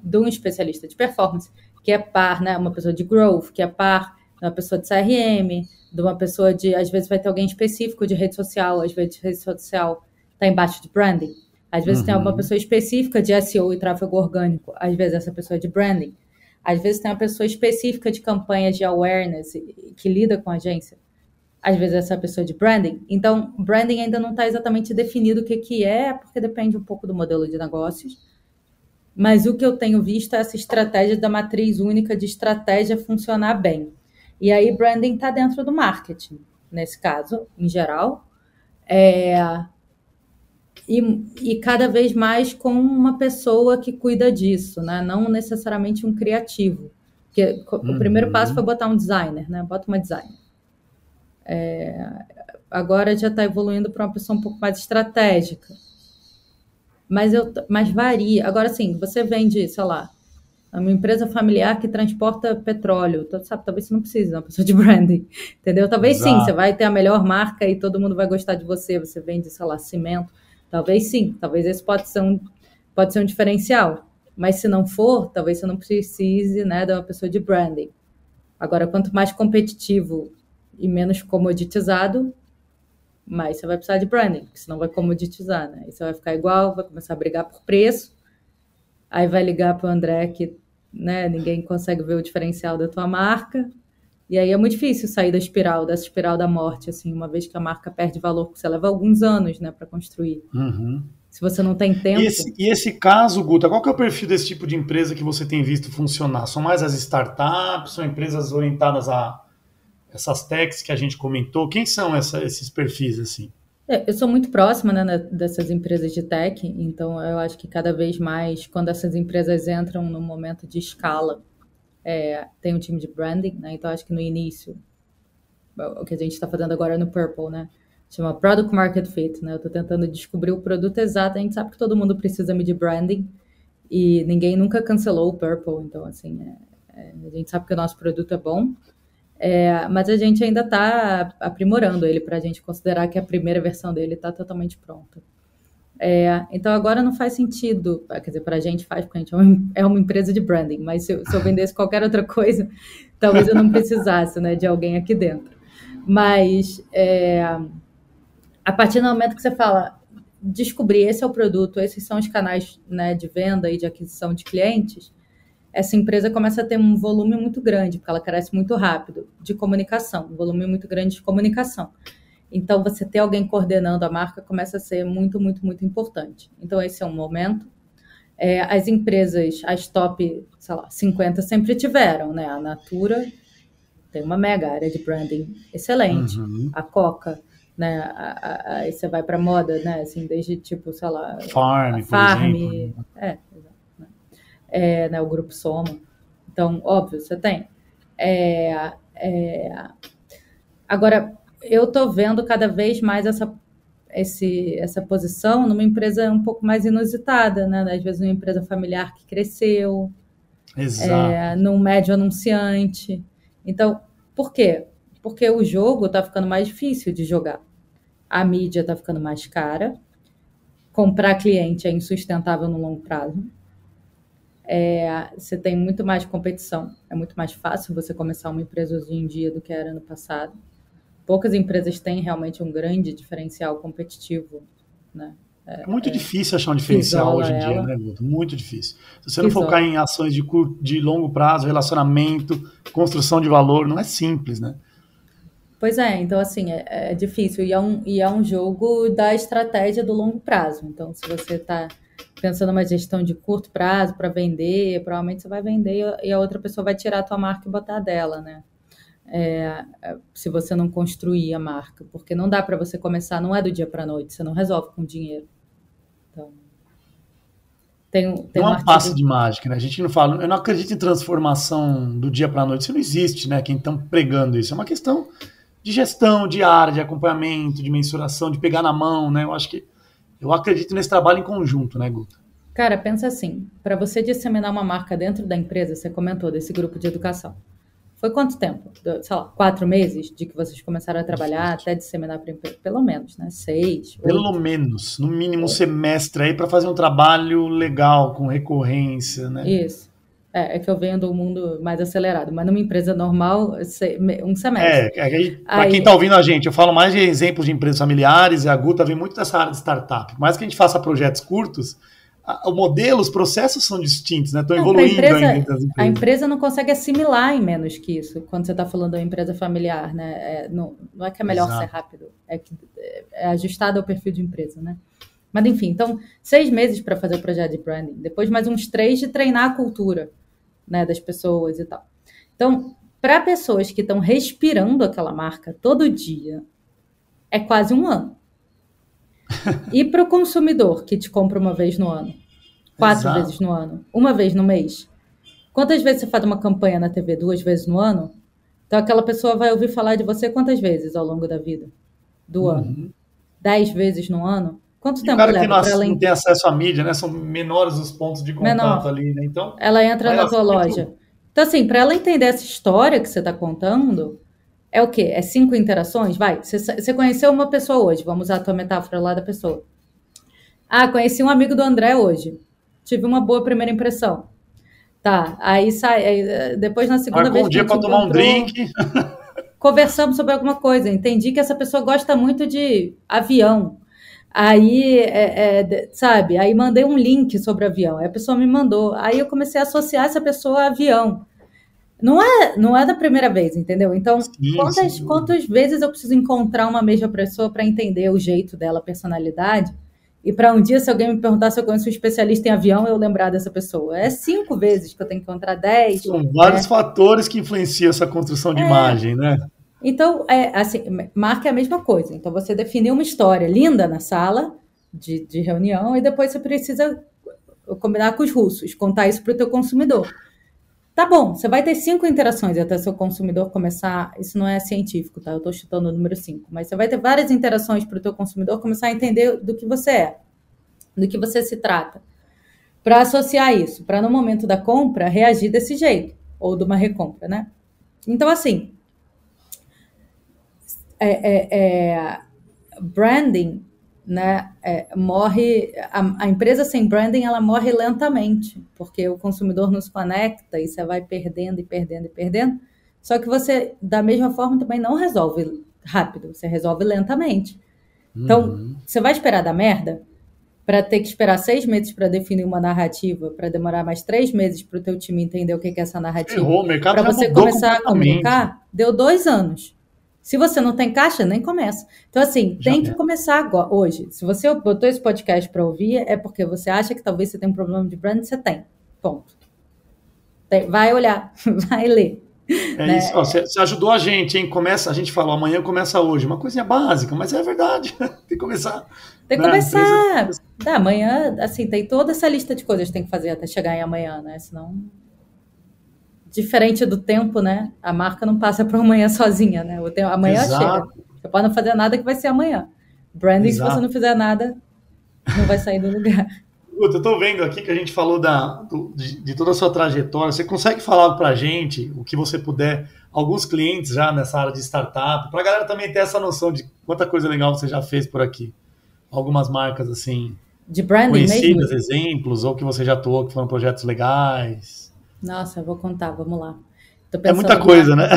de um especialista de performance, que é par, né? Uma pessoa de growth, que é par de uma pessoa de CRM, de uma pessoa de. Às vezes vai ter alguém específico de rede social, às vezes rede social está embaixo de branding. Às vezes uhum. tem alguma pessoa específica de SEO e tráfego orgânico, às vezes essa pessoa é de branding. Às vezes tem uma pessoa específica de campanhas de awareness que lida com a agência. Às vezes essa pessoa é de branding. Então, branding ainda não está exatamente definido o que, que é, porque depende um pouco do modelo de negócios. Mas o que eu tenho visto é essa estratégia da matriz única de estratégia funcionar bem. E aí, branding está dentro do marketing, nesse caso, em geral. É, e, e, cada vez mais com uma pessoa que cuida disso, né? não necessariamente um criativo. Porque uhum. o primeiro passo foi botar um designer, né? Bota uma designer. É, agora já está evoluindo para uma pessoa um pouco mais estratégica. Mas, eu, mas varia. Agora, sim, você vende, sei lá, uma empresa familiar que transporta petróleo. Então, sabe, talvez você não precise de uma pessoa de branding, entendeu? Talvez Exato. sim, você vai ter a melhor marca e todo mundo vai gostar de você. Você vende, sei lá, cimento. Talvez sim, talvez esse pode ser um, pode ser um diferencial. Mas se não for, talvez você não precise né, de uma pessoa de branding. Agora, quanto mais competitivo e menos comoditizado, mais você vai precisar de branding, porque senão vai comoditizar, né? Aí você vai ficar igual, vai começar a brigar por preço, aí vai ligar para o André que né? Ninguém consegue ver o diferencial da tua marca. E aí é muito difícil sair da espiral, dessa espiral da morte, assim, uma vez que a marca perde valor, porque você leva alguns anos, né, para construir. Uhum. Se você não tem tempo. E esse, e esse, caso, Guta, qual que é o perfil desse tipo de empresa que você tem visto funcionar? São mais as startups, são empresas orientadas a essas techs que a gente comentou? Quem são essa, esses perfis, assim? É, eu sou muito próxima né, dessas empresas de tech, então eu acho que cada vez mais, quando essas empresas entram no momento de escala, é, tem um time de branding, né? Então acho que no início, o que a gente está fazendo agora no Purple, né? Chama Product Market Fit, né? Eu estou tentando descobrir o produto exato. A gente sabe que todo mundo precisa de branding e ninguém nunca cancelou o Purple, então assim, é, é, a gente sabe que o nosso produto é bom. É, mas a gente ainda está aprimorando ele para a gente considerar que a primeira versão dele está totalmente pronta. É, então agora não faz sentido, quer dizer, para a gente faz, porque a gente é uma, é uma empresa de branding, mas se, se, eu vendesse qualquer outra coisa, talvez eu não precisasse né, de alguém aqui dentro. Mas é, a partir do momento que você fala, descobrir esse é o produto, esses são os canais né, de venda e de aquisição de clientes, essa empresa começa a ter um volume muito grande, porque ela cresce muito rápido de comunicação, um volume muito grande de comunicação. Então, você ter alguém coordenando a marca começa a ser muito, muito, muito importante. Então, esse é um momento. É, as empresas, as top, sei lá, 50 sempre tiveram, né? A Natura tem uma mega área de branding excelente. Uhum. A Coca, né? Aí você vai para moda, né? Assim, desde tipo, sei lá, Farm, Farm, é, é, né, o grupo Soma. Então, óbvio, você tem. É, é... Agora, eu estou vendo cada vez mais essa, esse, essa posição numa empresa um pouco mais inusitada, né? Às vezes, uma empresa familiar que cresceu, Exato. É, num médio anunciante. Então, por quê? porque o jogo está ficando mais difícil de jogar. A mídia está ficando mais cara, comprar cliente é insustentável no longo prazo. É, você tem muito mais competição, é muito mais fácil você começar uma empresa hoje em dia do que era no passado. Poucas empresas têm realmente um grande diferencial competitivo, né? É, muito é, difícil achar um diferencial hoje em dia, né, Guto? Muito difícil. Se você não isola. focar em ações de, curto, de longo prazo, relacionamento, construção de valor, não é simples, né? Pois é, então assim, é, é difícil. E é, um, e é um jogo da estratégia do longo prazo. Então, se você está pensando numa gestão de curto prazo para vender, provavelmente você vai vender e a outra pessoa vai tirar a tua marca e botar dela, né? É, se você não construir a marca, porque não dá para você começar, não é do dia para a noite, você não resolve com dinheiro. Então, tem, tem não é um passe de mágica, né? A gente não fala, eu não acredito em transformação do dia para a noite, isso não existe, né? Quem estão pregando isso é uma questão de gestão diária, de acompanhamento, de mensuração, de pegar na mão, né? Eu acho que eu acredito nesse trabalho em conjunto, né, Guto? Cara, pensa assim, para você disseminar uma marca dentro da empresa, você comentou desse grupo de educação. Foi quanto tempo? Sei lá, quatro meses de que vocês começaram a trabalhar até disseminar para empresa? Pelo menos, né? Seis. Pelo oito. menos, no mínimo um semestre aí para fazer um trabalho legal, com recorrência, né? Isso. É, é, que eu venho do mundo mais acelerado, mas numa empresa normal, um semestre. É, é para quem está ouvindo a gente, eu falo mais de exemplos de empresas familiares, e a Guta vem muito dessa área de startup. Por mais que a gente faça projetos curtos, o modelo, os processos são distintos, né? Estão evoluindo empresa, ainda. A empresa não consegue assimilar em menos que isso, quando você está falando de uma empresa familiar, né? É, não, não, é que é melhor Exato. ser rápido, é que é ajustado ao perfil de empresa, né? Mas enfim, então, seis meses para fazer o projeto de branding, depois mais uns três de treinar a cultura né, das pessoas e tal. Então, para pessoas que estão respirando aquela marca todo dia, é quase um ano. E para o consumidor que te compra uma vez no ano, quatro Exato. vezes no ano, uma vez no mês, quantas vezes você faz uma campanha na TV? Duas vezes no ano? Então aquela pessoa vai ouvir falar de você quantas vezes ao longo da vida? Do uhum. ano? Dez vezes no ano? Quanto e tempo cara leva que não, ela... não tem acesso à mídia, né? São menores os pontos de contato Menor. ali, né? Então, ela entra na tua loja. Então, assim, para ela entender essa história que você está contando, é o quê? É cinco interações? Vai, você, conheceu uma pessoa hoje, vamos usar a tua metáfora lá da pessoa. Ah, conheci um amigo do André hoje. Tive uma boa primeira impressão. Tá, aí sai. Aí, eh, depois na segunda Marcou vez. um dia para tomar um drink. Conversamos sobre alguma coisa. Entendi que essa pessoa gosta muito de avião. Aí, é, é, sabe, aí mandei um link sobre avião, aí a pessoa me mandou. Aí eu comecei a associar essa pessoa a avião. Não é, não é da primeira vez, entendeu? Então, sim, quantas, sim. quantas vezes eu preciso encontrar uma mesma pessoa para entender o jeito dela, a personalidade? E para um dia, se alguém me perguntar se eu conheço um especialista em avião, eu lembrar dessa pessoa. É cinco vezes que eu tenho que encontrar dez. São vários né? fatores que influenciam essa construção de é, imagem, né? Então, é, assim, marca é a mesma coisa. Então, você definiu uma história linda na sala de, de reunião e depois você precisa combinar com os russos, contar isso para o teu consumidor. Tá bom, você vai ter cinco interações até seu consumidor começar. Isso não é científico, tá? Eu estou chutando o número cinco, mas você vai ter várias interações para o teu consumidor começar a entender do que você é, do que você se trata, para associar isso, para no momento da compra reagir desse jeito ou de uma recompra, né? Então, assim, é, é, é, branding né, é, morre a, a, empresa sem branding ela morre lentamente porque o consumidor nos conecta e você vai perdendo e perdendo e perdendo. Só que você da mesma forma também não resolve rápido você resolve lentamente. Então uhum. você vai esperar dar merda? Para ter que esperar seis meses para definir uma narrativa para demorar mais três meses para o teu time entender o que é essa narrativa? Para você começar a comunicar? Deu dois anos se você não tem caixa, nem começa. Então, assim, Já tem que começar agora, hoje. Se você botou esse podcast para ouvir, é porque você acha que talvez você tenha um problema de brand, você tem. Ponto. Tem, vai olhar, vai ler. É né? isso. Você, ajudou a gente, hein? Começa, a gente falou, amanhã começa hoje. Uma coisinha básica, mas é verdade. tem que começar. Tem que né? começar. Da amanhã, assim, tem toda essa lista de coisas que tem que fazer até chegar em amanhã, né? Senão diferente do tempo, né? A marca não passa para amanhã sozinha, né? O tempo, amanhã Exato. chega. Você pode não fazer nada que vai ser amanhã. Branding, Exato. se você não fizer nada, não vai sair do lugar. Eu estou vendo aqui que a gente falou da, do, de, de, toda a sua trajetória. Você consegue falar para a gente, o que você puder, alguns clientes já nessa área de startup, para a galera também ter essa noção de quanta coisa legal você já fez por aqui. Algumas marcas assim. De branding conhecidas, mesmo? exemplos, ou que você já atuou, que foram projetos legais. Nossa, eu vou contar, vamos lá. é muita coisa, né?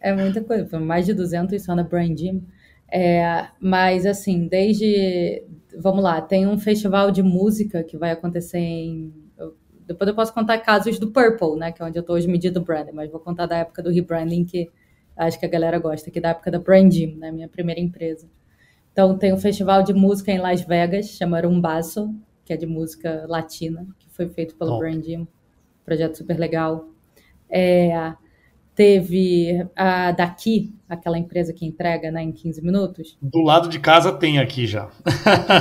É muita coisa, foi mais de 200 só na Brand Gym. É, mas, assim, desde. Vamos lá, tem um festival de música que vai acontecer em. depois eu posso contar casos do Purple, né? Que é onde eu estou hoje medindo branding, mas vou contar da época do rebranding, que acho que a galera gosta, que é da época da Brand Gym, né? Minha primeira empresa. Então, tem um festival de música em Las Vegas, chama Umbasso, que é de música latina, que foi feito pelo Brand Gym. Projeto super legal. É, teve a Daqui, aquela empresa que entrega né, em 15 minutos. Do lado de casa tem aqui já.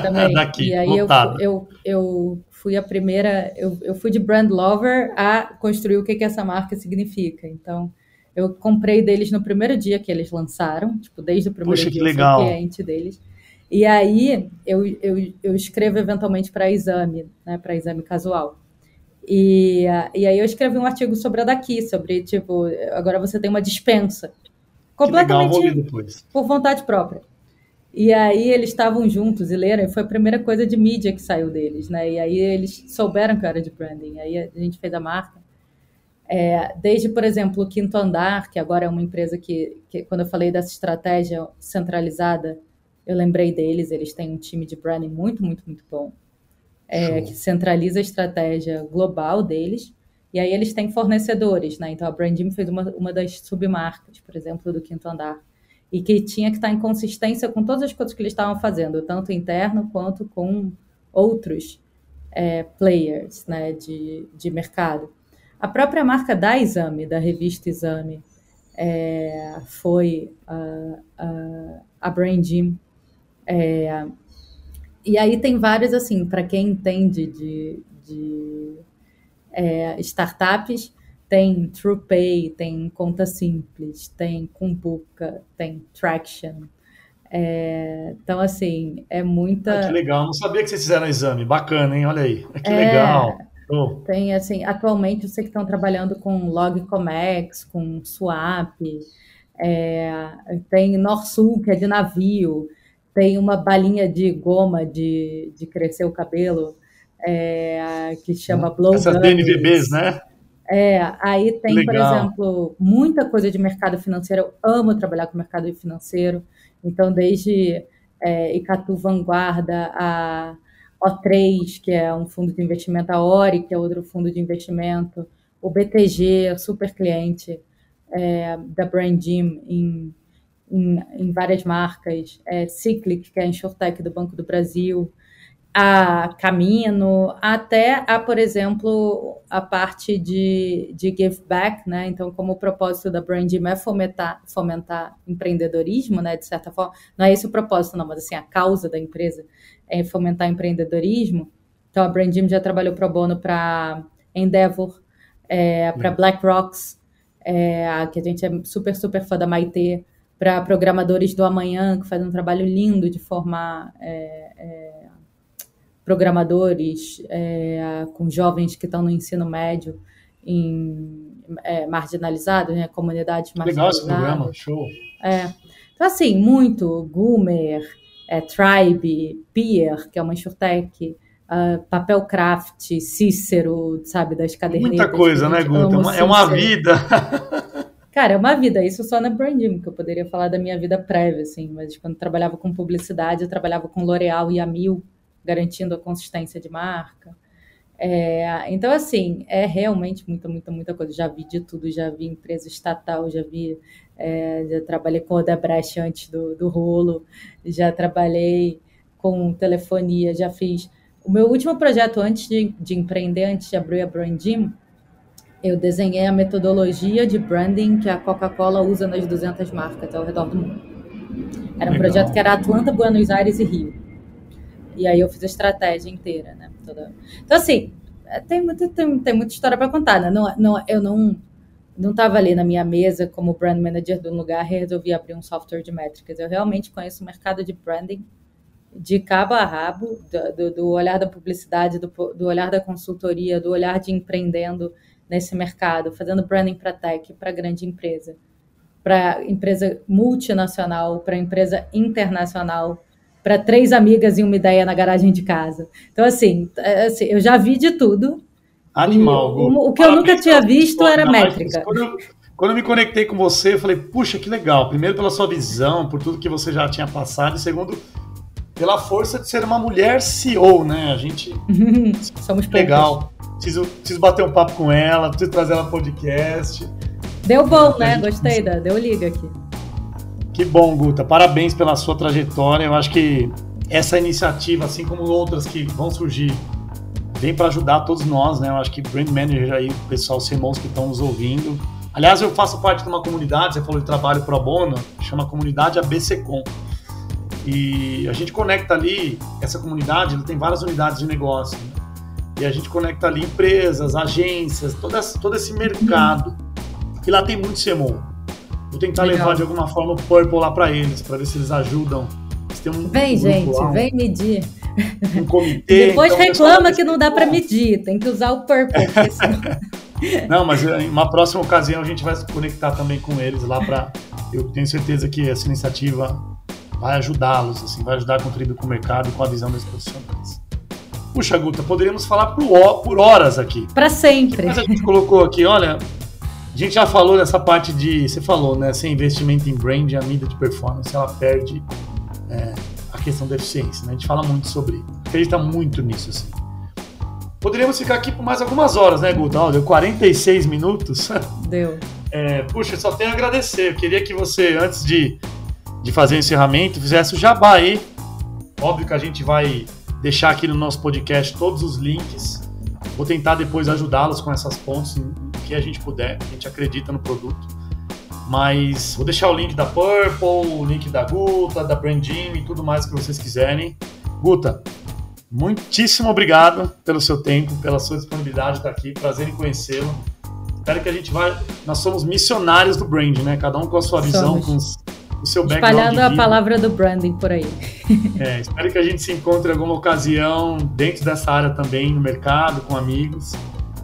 Também. Daqui, e aí eu, eu, eu, fui a primeira, eu, eu fui de brand lover a construir o que, que essa marca significa. Então, eu comprei deles no primeiro dia que eles lançaram, tipo, desde o primeiro Puxa, dia que legal. eu cliente deles. E aí eu, eu, eu escrevo eventualmente para exame, né, para exame casual. E, e aí eu escrevi um artigo sobre a daqui, sobre, tipo, agora você tem uma dispensa. Completamente legal, por vontade própria. E aí eles estavam juntos e leram, e foi a primeira coisa de mídia que saiu deles, né? E aí eles souberam que era de branding. Aí a gente fez a marca. É, desde, por exemplo, o Quinto Andar, que agora é uma empresa que, que, quando eu falei dessa estratégia centralizada, eu lembrei deles. Eles têm um time de branding muito, muito, muito bom é, que centraliza a estratégia global deles. E aí eles têm fornecedores, né? Então a Brandim fez uma, uma das submarcas, por exemplo, do Quinto Andar. E que tinha que estar em consistência com todas as coisas que eles estavam fazendo, tanto interno quanto com outros é, players né, de, de mercado. A própria marca da Exame, da revista Exame, é, foi a, a, a Brandim. É, e aí tem vários, assim, para quem entende de, de é, startups, tem TruePay, tem Conta Simples, tem Kumbuka, tem Traction. É, então, assim, é muita. Ah, que legal, não sabia que vocês fizeram exame, bacana, hein? Olha aí, que é, legal. Oh. Tem, assim, atualmente eu sei que estão trabalhando com Logcomex, com Swap, é, tem Norsul, que é de navio tem uma balinha de goma de, de crescer o cabelo é, que chama Blow Essas DNVBs, né? É, aí tem, Legal. por exemplo, muita coisa de mercado financeiro. Eu amo trabalhar com mercado financeiro. Então, desde é, Icatu Vanguarda, a O3, que é um fundo de investimento, a Ori, que é outro fundo de investimento, o BTG, super cliente é, da Brand Gym em em, em várias marcas, é, Cyclic, que é a InsurTech do Banco do Brasil, a Camino, até a, por exemplo, a parte de, de give back, né? Então, como o propósito da Brandim é fomentar, fomentar empreendedorismo, né? De certa forma, não é esse o propósito, não, mas assim, a causa da empresa é fomentar empreendedorismo. Então, a Brandim já trabalhou pro bono para Endeavor, é, para BlackRocks, é, que a gente é super, super fã da Maitê, para programadores do amanhã, que fazem um trabalho lindo de formar é, é, programadores é, com jovens que estão no ensino médio em é, marginalizados, né, comunidades marginalizadas. Legal esse programa, show. É. Então, assim, muito, Gumer, é, Tribe, Peer, que é uma insurtech, uh, Papel Craft, Cícero, sabe, das cadernetas. Muita coisa, né, Guta? É uma vida. Cara, é uma vida, isso só na branding, que eu poderia falar da minha vida prévia, assim, mas quando trabalhava com publicidade, eu trabalhava com L'Oréal e a Mil, garantindo a consistência de marca. É, então, assim, é realmente muita, muita, muita coisa. Já vi de tudo, já vi empresa estatal, já vi, é, já trabalhei com o Odebrecht antes do, do rolo, já trabalhei com telefonia, já fiz. O meu último projeto antes de, de empreender, antes de abrir a Brandim, eu desenhei a metodologia de branding que a Coca-Cola usa nas 200 marcas ao redor do mundo. Era um Legal. projeto que era Atlanta, Buenos Aires e Rio. E aí eu fiz a estratégia inteira, né? Toda... Então, assim, é, tem, muito, tem, tem muita história para contar, né? Não, não, eu não não estava ali na minha mesa como brand manager de um lugar e resolvi abrir um software de métricas. Eu realmente conheço o mercado de branding de cabo a rabo, do, do, do olhar da publicidade, do, do olhar da consultoria, do olhar de empreendendo, nesse mercado, fazendo branding para tech, para grande empresa. para empresa multinacional, para empresa internacional, para três amigas e uma ideia na garagem de casa. Então, assim, é, assim eu já vi de tudo. Animal. O, o, que eu nunca tinha visto era métrica. Quando eu, quando eu me conectei com você, eu falei, puxa, que legal. Primeiro, pela sua visão, por tudo que você já tinha passado. E segundo, pela força de ser uma mulher CEO, né? A gente. Somos Legal. Preciso, preciso bater um papo com ela, preciso trazer ela podcast. Deu bom, né? Gostei, da, deu liga aqui. Que bom, Guta. Parabéns pela sua trajetória. Eu acho que essa iniciativa, assim como outras que vão surgir, vem para ajudar todos nós, né? Eu acho que Brand Manager aí, o pessoal CMOs que estão nos ouvindo. Aliás, eu faço parte de uma comunidade, você falou de trabalho pro bono, chama comunidade ABCCom. E a gente conecta ali, essa comunidade tem várias unidades de negócio. E a gente conecta ali empresas, agências, todo esse, todo esse mercado. E lá tem muito CMO. Vou tentar Legal. levar de alguma forma o Purple lá para eles, para ver se eles ajudam. Eles um, vem, gente, lá, vem medir. Um comitê. Depois então, reclama que não dá para medir, tem que usar o Purple. não, mas em uma próxima ocasião a gente vai se conectar também com eles lá para. Eu tenho certeza que essa iniciativa vai ajudá-los, assim, vai ajudar a contribuir com o mercado e com a visão dos profissionais. Puxa, Guta, poderíamos falar por, horas aqui. Para sempre. Mas a gente colocou aqui, olha, a gente já falou dessa parte de. Você falou, né? Sem investimento em brand, a mídia de performance ela perde é, a questão da eficiência. Né? A gente fala muito sobre. Acredita muito nisso, assim. Poderíamos ficar aqui por mais algumas horas, né, Guta? Deu 46 minutos. Deu. É, puxa, só tenho a agradecer. Eu queria que você, antes de, de fazer o encerramento, fizesse o jabá aí. Óbvio que a gente vai deixar aqui no nosso podcast todos os links. Vou tentar depois ajudá-los com essas pontes que a gente puder, a gente acredita no produto. Mas vou deixar o link da Purple, o link da Guta, da Brandim e tudo mais que vocês quiserem. Guta, muitíssimo obrigado pelo seu tempo, pela sua disponibilidade de estar aqui. Prazer em conhecê-lo. Espero que a gente vá. Nós somos missionários do brand, né? Cada um com a sua visão, com o seu. Espalhando a palavra do branding por aí. É, espero que a gente se encontre em alguma ocasião dentro dessa área também, no mercado, com amigos.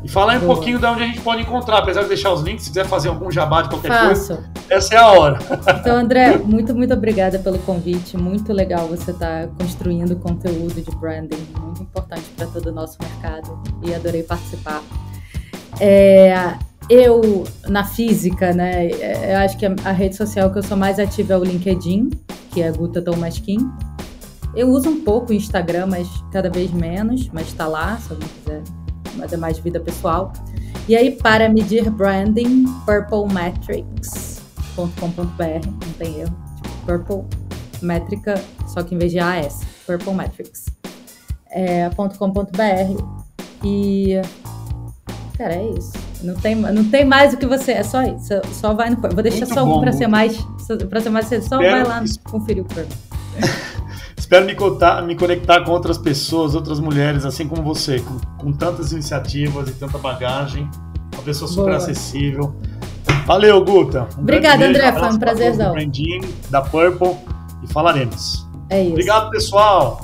E falar um Boa. pouquinho de onde a gente pode encontrar, apesar de deixar os links, se quiser fazer algum jabá de qualquer Faço. coisa, essa é a hora. Então, André, muito, muito obrigada pelo convite. Muito legal você estar tá construindo conteúdo de branding, muito importante para todo o nosso mercado. E adorei participar. É, eu, na física, né, é, eu acho que a rede social que eu sou mais ativa é o LinkedIn, que é Guta Tomaskin. Eu uso um pouco o Instagram, mas cada vez menos, mas está lá, se alguém quiser mas é mais vida pessoal. E aí, para medir branding, purplemetrics.com.br, não tem erro. Purple métrica, só que em vez de AS, Purple Metrics. É, e cara, é isso. Não tem, não tem mais o que você. É só isso. Só vai no. Vou deixar muito só um para ser mais. Para ser mais. Só Espero vai lá conferir o Purple. Espero me, contar, me conectar com outras pessoas, outras mulheres, assim como você, com, com tantas iniciativas e tanta bagagem. Uma pessoa super Boa. acessível. Valeu, Guta. Um Obrigada, André. Foi um prazerzão. Da Purple e falaremos. É isso. Obrigado, pessoal.